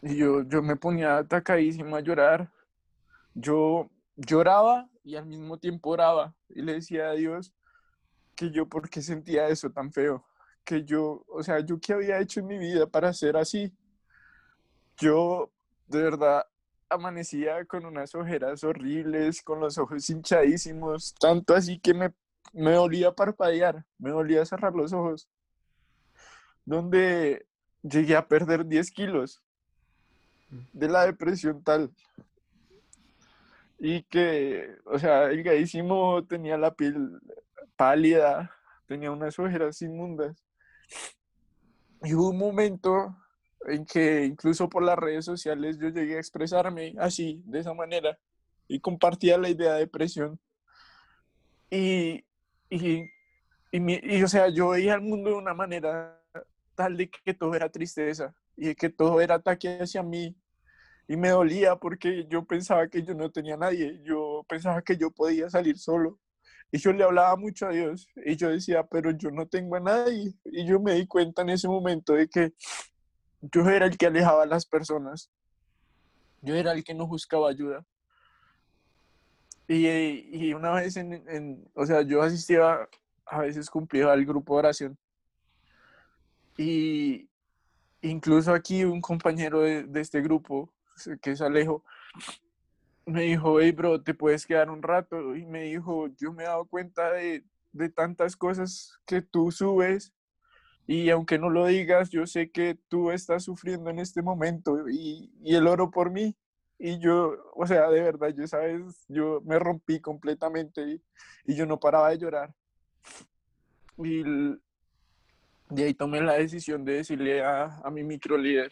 y, yo, yo me ponía atacadísimo a llorar. Yo lloraba y al mismo tiempo oraba y le decía a Dios que yo por qué sentía eso tan feo, que yo, o sea, yo qué había hecho en mi vida para ser así. Yo de verdad amanecía con unas ojeras horribles, con los ojos hinchadísimos, tanto así que me, me dolía parpadear, me dolía cerrar los ojos donde llegué a perder 10 kilos de la depresión tal. Y que, o sea, el gaísimo tenía la piel pálida, tenía unas ojeras inmundas. Y hubo un momento en que incluso por las redes sociales yo llegué a expresarme así, de esa manera, y compartía la idea de depresión. Y, y, y, y o sea, yo veía el mundo de una manera tal de que todo era tristeza y que todo era ataque hacia mí. Y me dolía porque yo pensaba que yo no tenía nadie, yo pensaba que yo podía salir solo. Y yo le hablaba mucho a Dios y yo decía, pero yo no tengo a nadie. Y yo me di cuenta en ese momento de que yo era el que alejaba a las personas. Yo era el que no buscaba ayuda. Y, y una vez en, en, o sea, yo asistía, a veces cumplía el grupo de oración y incluso aquí un compañero de, este grupo, que es Alejo, me dijo, hey bro, te puedes quedar un rato. Y me dijo, yo me he dado cuenta de, de tantas cosas que tú subes y aunque no lo digas, yo sé que tú estás sufriendo en este momento y, y el oro por mí. Y yo, o sea, de verdad, yo, sabes, yo me rompí completamente y, y yo no paraba de llorar. Y de ahí tomé la decisión de decirle a, a mi micro líder.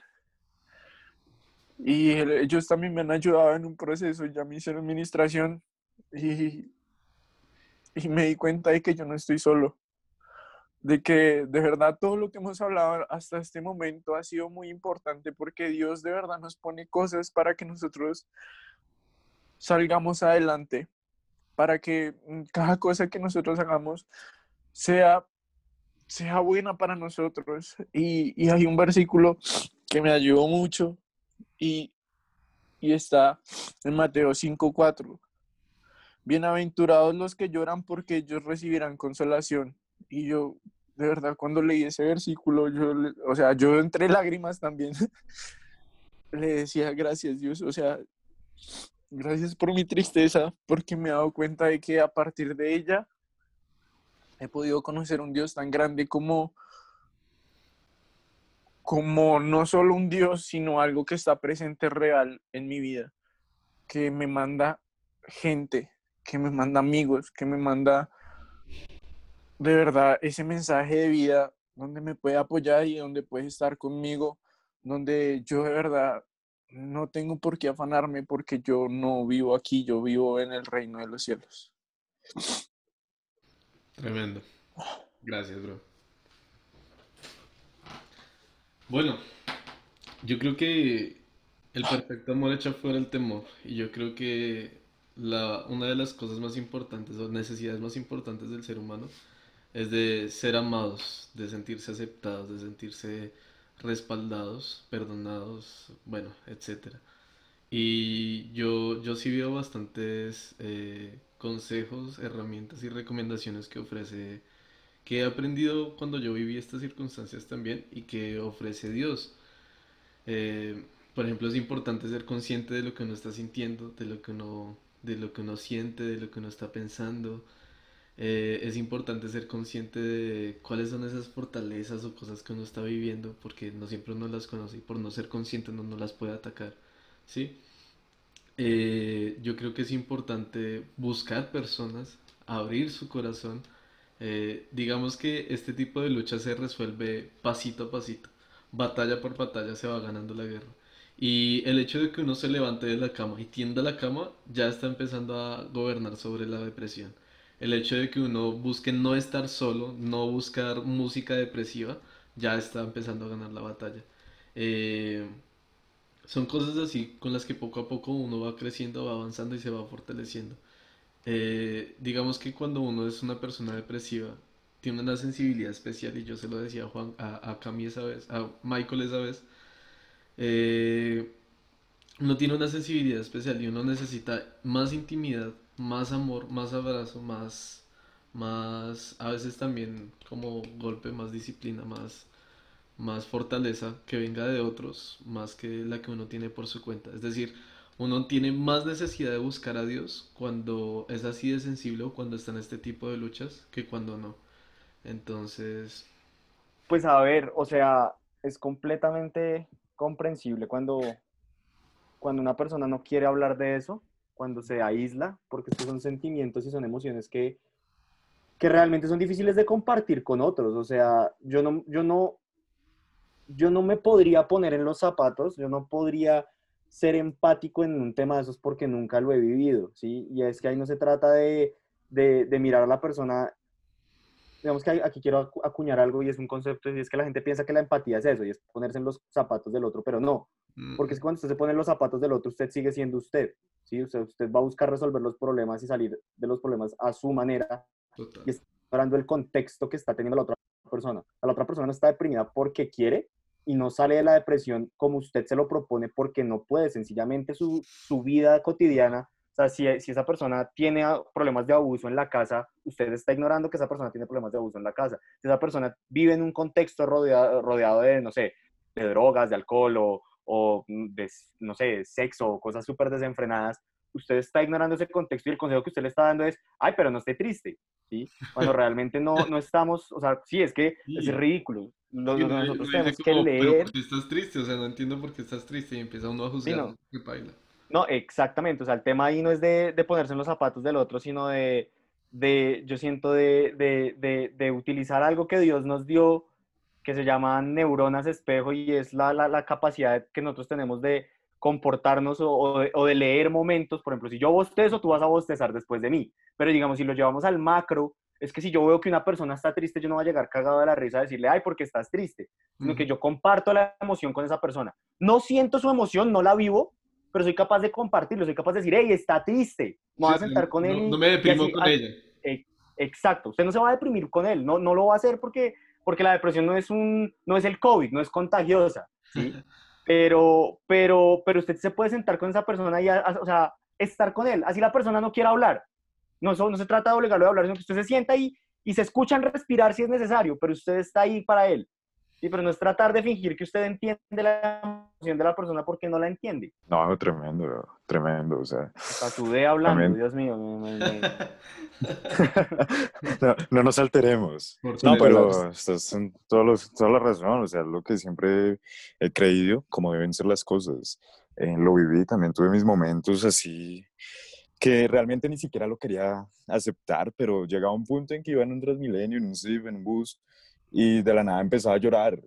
Y ellos también me han ayudado en un proceso, ya me hicieron administración y, y me di cuenta de que yo no estoy solo. De que de verdad todo lo que hemos hablado hasta este momento ha sido muy importante porque Dios de verdad nos pone cosas para que nosotros salgamos adelante, para que cada cosa que nosotros hagamos sea sea buena para nosotros. Y, hay un versículo que me ayudó mucho y, y está en Mateo 5.4, bienaventurados los que lloran porque ellos recibirán consolación. Y yo, de verdad, cuando leí ese versículo, yo, o sea, yo entre lágrimas también [LAUGHS] le decía gracias Dios, o sea, gracias por mi tristeza, porque me he dado cuenta de que a partir de ella he podido conocer un Dios tan grande como como no solo un Dios, sino algo que está presente real en mi vida, que me manda gente, que me manda amigos, que me manda de verdad ese mensaje de vida donde me puede apoyar y donde puede estar conmigo, donde yo de verdad no tengo por qué afanarme porque yo no vivo aquí, yo vivo en el reino de los cielos. Tremendo. Gracias, bro. Bueno, yo creo que el perfecto amor echa fuera el temor. Y yo creo que la, una de las cosas más importantes o necesidades más importantes del ser humano es de ser amados, de sentirse aceptados, de sentirse respaldados, perdonados, bueno, etcétera. Y yo, yo sí veo bastantes eh, consejos, herramientas y recomendaciones que ofrece, que he aprendido cuando yo viví estas circunstancias también y que ofrece Dios. Eh, por ejemplo, es importante ser consciente de lo que uno está sintiendo, de lo que uno, de lo que uno siente, de lo que uno está pensando, eh, es importante ser consciente de cuáles son esas fortalezas o cosas que uno está viviendo, porque no siempre uno las conoce y por no ser consciente uno no las puede atacar, ¿sí? Eh, yo creo que es importante buscar personas, abrir su corazón. Eh, digamos que este tipo de lucha se resuelve pasito a pasito, batalla por batalla se va ganando la guerra. Y el hecho de que uno se levante de la cama y tienda la cama ya está empezando a gobernar sobre la depresión el hecho de que uno busque no estar solo, no buscar música depresiva, ya está empezando a ganar la batalla. Eh, son cosas así con las que poco a poco uno va creciendo, va avanzando y se va fortaleciendo. Eh, digamos que cuando uno es una persona depresiva, tiene una sensibilidad especial, y yo se lo decía a Juan, a, a Cami esa vez, a Michael esa vez, eh, tiene una sensibilidad especial y uno necesita más intimidad más amor, más abrazo, más, más, a veces también como golpe, más disciplina, más, más fortaleza que venga de otros, más que la que uno tiene por su cuenta. Es decir, uno tiene más necesidad de buscar a Dios cuando es así de sensible o cuando está en este tipo de luchas que cuando no. Entonces... Pues a ver, o sea, es completamente comprensible cuando, cuando una persona no quiere hablar de eso, cuando se aísla, porque estos son sentimientos y son emociones que, que realmente son difíciles de compartir con otros. O sea, yo no, yo no, yo no me podría poner en los zapatos, yo no podría ser empático en un tema de esos porque nunca lo he vivido, ¿sí? Y es que ahí no se trata de, de, de mirar a la persona digamos que aquí quiero acuñar algo y es un concepto, y es que la gente piensa que la empatía es eso, y es ponerse en los zapatos del otro, pero no, porque es que cuando usted se pone en los zapatos del otro, usted sigue siendo usted, ¿sí? Usted, usted va a buscar resolver los problemas y salir de los problemas a su manera, y está hablando el contexto que está teniendo la otra persona. La otra persona está deprimida porque quiere y no sale de la depresión como usted se lo propone porque no puede, sencillamente su, su vida cotidiana o sea, si, si, esa persona tiene problemas de abuso en la casa, usted está ignorando que esa persona tiene problemas de abuso en la casa. Si esa persona vive en un contexto rodeado, rodeado de, no sé, de drogas, de alcohol o, o de, no sé, sexo o cosas súper desenfrenadas, usted está ignorando ese contexto y el consejo que usted le está dando es, ay, pero no esté triste, ¿sí? Cuando [LAUGHS] realmente no, no estamos, o sea, sí, es que es ridículo. nosotros tenemos que leer... ¿Por qué estás triste? O sea, no entiendo por qué estás triste y empieza uno a juzgar. no. No, exactamente. O sea, el tema ahí no es de, de ponerse en los zapatos del otro, sino de, de yo siento, de, de, de, utilizar algo que Dios nos dio, que se llama neuronas espejo, y es la, la, la capacidad que nosotros tenemos de comportarnos o, o, de, leer momentos. Por ejemplo, si yo bostezo, tú vas a bostezar después de mí. Pero digamos, si lo llevamos al macro, es que si yo veo que una persona está triste, yo no voy a llegar cagado de la risa a decirle, ay, porque estás triste, sino que yo comparto la emoción con esa persona. No siento su emoción, no la vivo, pero soy capaz de compartirlo, soy capaz de decir, hey, está triste, me voy a sentar con él. No, me deprimo con ella. E, exacto, usted no se va a deprimir con él, no, no lo va a hacer porque, porque la depresión no es, un, no es el COVID, no es contagiosa, ¿sí? [LAUGHS] pero, pero, pero usted se puede sentar con esa persona y, o sea, estar con él, así la persona no quiere hablar, No, no se trata de obligarlo a hablar, sino que usted se sienta ahí y se escuchan respirar si es necesario, pero usted está ahí para él. Sí, pero no es tratar de fingir que usted entiende la emoción de la persona porque no la entiende. No, tremendo, tremendo, o sea. Patudea hablando, También. Dios mío. me- me- me- [LAUGHS] no, no nos alteremos. No, pero estás en todos los- toda la razón, o sea, lo que siempre he creído, como deben ser las cosas. Eh, lo viví, también tuve mis momentos así que realmente ni siquiera lo quería aceptar, pero llegaba un punto en que iba en un Transmilenio, en un SIF, en un bus, y de la nada empezaba a llorar,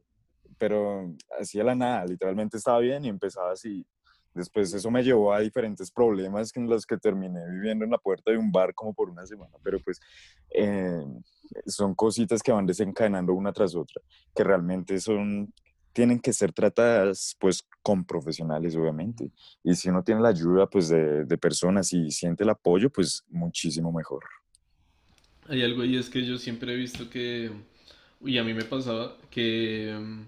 pero así de la nada, literalmente estaba bien y empezaba así. Después eso me llevó a diferentes problemas en los que terminé viviendo en la puerta de un bar como por una semana, pero pues eh, son cositas que van desencadenando una tras otra, que realmente son, tienen que ser tratadas pues con profesionales obviamente. Y si uno tiene la ayuda pues de, de personas y siente el apoyo, pues muchísimo mejor. Hay algo y es que yo siempre he visto que, y a mí me pasaba, que mm,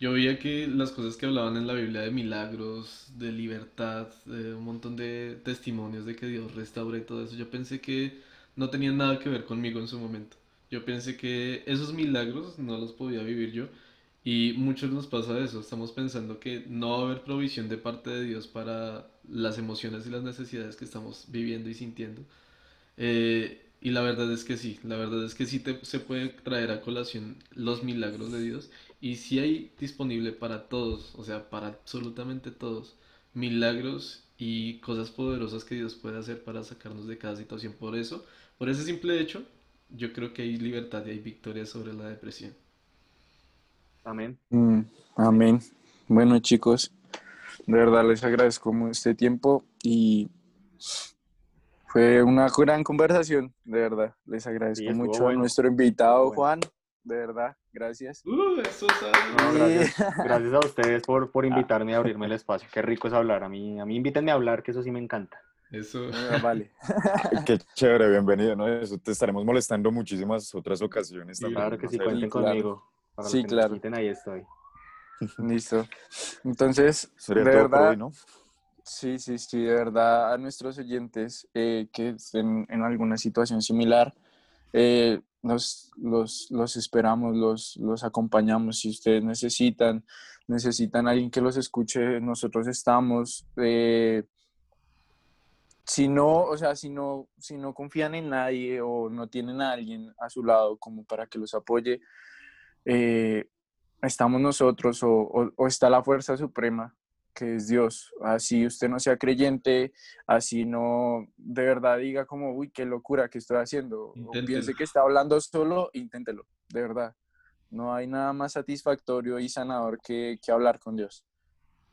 yo veía que las cosas que hablaban en la Biblia de milagros, de libertad, de un montón de testimonios de que Dios restaura y todo eso, yo pensé que no tenían nada que ver conmigo en su momento. Yo pensé que esos milagros no los podía vivir yo y muchos nos pasa eso, estamos pensando que no va a haber provisión de parte de Dios para las emociones y las necesidades que estamos viviendo y sintiendo. Eh, y la verdad es que sí, la verdad es que sí te- se puede traer a colación los milagros de Dios y sí hay disponible para todos, o sea, para absolutamente todos, milagros y cosas poderosas que Dios puede hacer para sacarnos de cada situación. Por eso, por ese simple hecho, yo creo que hay libertad y hay victoria sobre la depresión. Amén. Mm, amén. Bueno, chicos, de verdad les agradezco este tiempo y fue una gran conversación, de verdad. Les agradezco Sí, mucho a nuestro invitado, bueno. Juan, de verdad, gracias. ¡Uh, eso! No, gracias, gracias a ustedes por, por [LAUGHS] invitarme a abrirme el espacio. Qué rico es hablar. A mí, a mí invítenme a hablar, que eso sí me encanta. Eso. Ah, vale. [LAUGHS] [LAUGHS] Qué chévere, bienvenido, ¿no? Eso te estaremos molestando muchísimas otras ocasiones Sí, también. Claro que sí, cuenten claro. conmigo. Para Sí, que claro. ahí estoy. Listo. Entonces, Sería de todo por verdad, hoy, ¿no? Sí, sí, sí, de verdad a nuestros oyentes eh, que estén en alguna situación similar, eh, los, los esperamos, los, los acompañamos. Si ustedes necesitan, necesitan alguien que los escuche, nosotros estamos. eh, si no, o sea, si no, si no confían en nadie o no tienen a alguien a su lado como para que los apoye, eh, estamos nosotros o- o está la fuerza suprema que es Dios. Así usted no sea creyente, así no de verdad diga como, uy, qué locura que estoy haciendo. O piense que está hablando solo, inténtelo, de verdad. No hay nada más satisfactorio y sanador que, que hablar con Dios.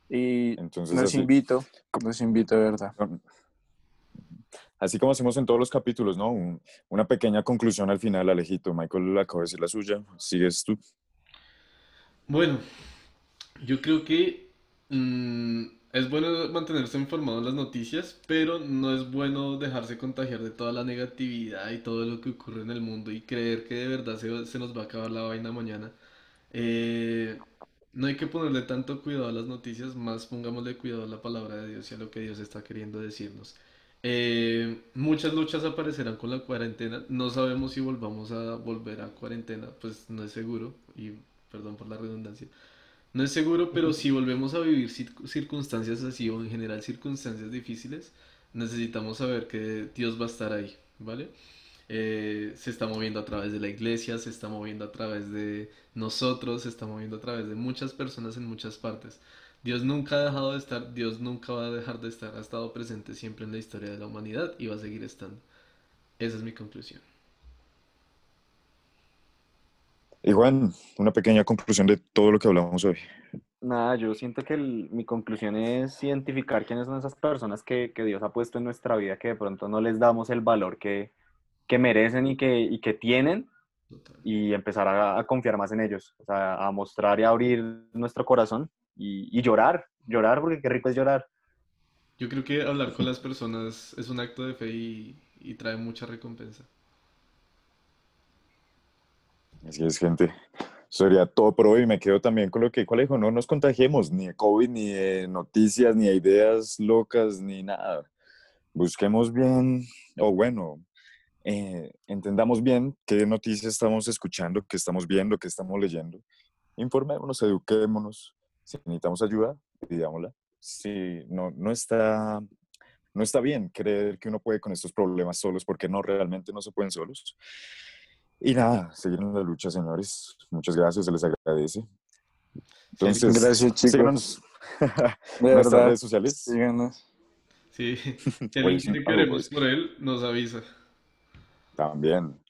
Y Entonces, los así, invito, los invito de verdad. así como hacemos en todos los capítulos, ¿no? Un- una pequeña conclusión al final, Alejito. Michael acaba de decir la suya. Sigues tú. Bueno, yo creo que mm, es bueno mantenerse informado en las noticias, pero no es bueno dejarse contagiar de toda la negatividad y todo lo que ocurre en el mundo y creer que de verdad se, nos va a acabar la vaina mañana. Eh, no hay que ponerle tanto cuidado a las noticias, más pongámosle cuidado a la palabra de Dios y a lo que Dios está queriendo decirnos. Eh, muchas luchas aparecerán con la cuarentena. No sabemos si volvamos a volver a cuarentena, pues no es seguro. Y perdón por la redundancia. No es seguro, pero si volvemos a vivir cir- circunstancias así o en general circunstancias difíciles, necesitamos saber que Dios va a estar ahí, ¿vale? Eh, se está moviendo a través de la iglesia, se está moviendo a través de nosotros, se está moviendo a través de muchas personas en muchas partes. Dios nunca ha dejado de estar, Dios nunca va a dejar de estar, ha estado presente siempre en la historia de la humanidad y va a seguir estando. Esa es mi conclusión. Y Juan, una pequeña conclusión de todo lo que hablamos hoy. Nada, yo siento que el- mi conclusión es identificar quiénes son esas personas que, que Dios ha puesto en nuestra vida que de pronto no les damos el valor que, que merecen y que, y que tienen Total. y empezar a, a confiar más en ellos, o sea, a mostrar y a abrir nuestro corazón y, y llorar, llorar porque qué rico es llorar. Yo creo que hablar con las personas es un acto de fe y, y trae mucha recompensa. Así es, gente. Sería todo por hoy. Me quedo también con lo que cuál dijo, no nos contagiemos ni de COVID, ni de noticias, ni de ideas locas, ni nada. Busquemos bien, o bueno, eh, entendamos bien qué noticias estamos escuchando, qué estamos viendo, qué estamos leyendo. Informémonos, eduquémonos. Si necesitamos ayuda, pidámosla. Si no, no, está, no está bien creer que uno puede con estos problemas solos, porque no, realmente no se pueden solos. Y nada, seguir en la lucha, señores. Muchas gracias, se les agradece. Entonces, gracias, chicos. Síganos [LAUGHS] en nuestras redes sociales. Síganos. Sí, si alguien queremos por él, nos avisa. También.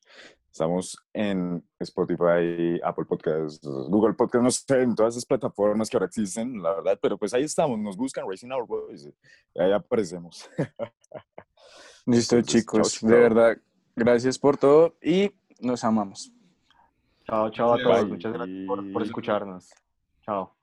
Estamos en Spotify, Apple Podcasts, Google Podcasts, no sé, en todas esas plataformas que ahora existen, la verdad, pero pues ahí estamos, nos buscan Racing Our Boys y ahí aparecemos. [LAUGHS] Listo, chicos, de verdad, gracias por todo y nos amamos. Chao, chao a todos, muchas gracias por, por escucharnos. Chao.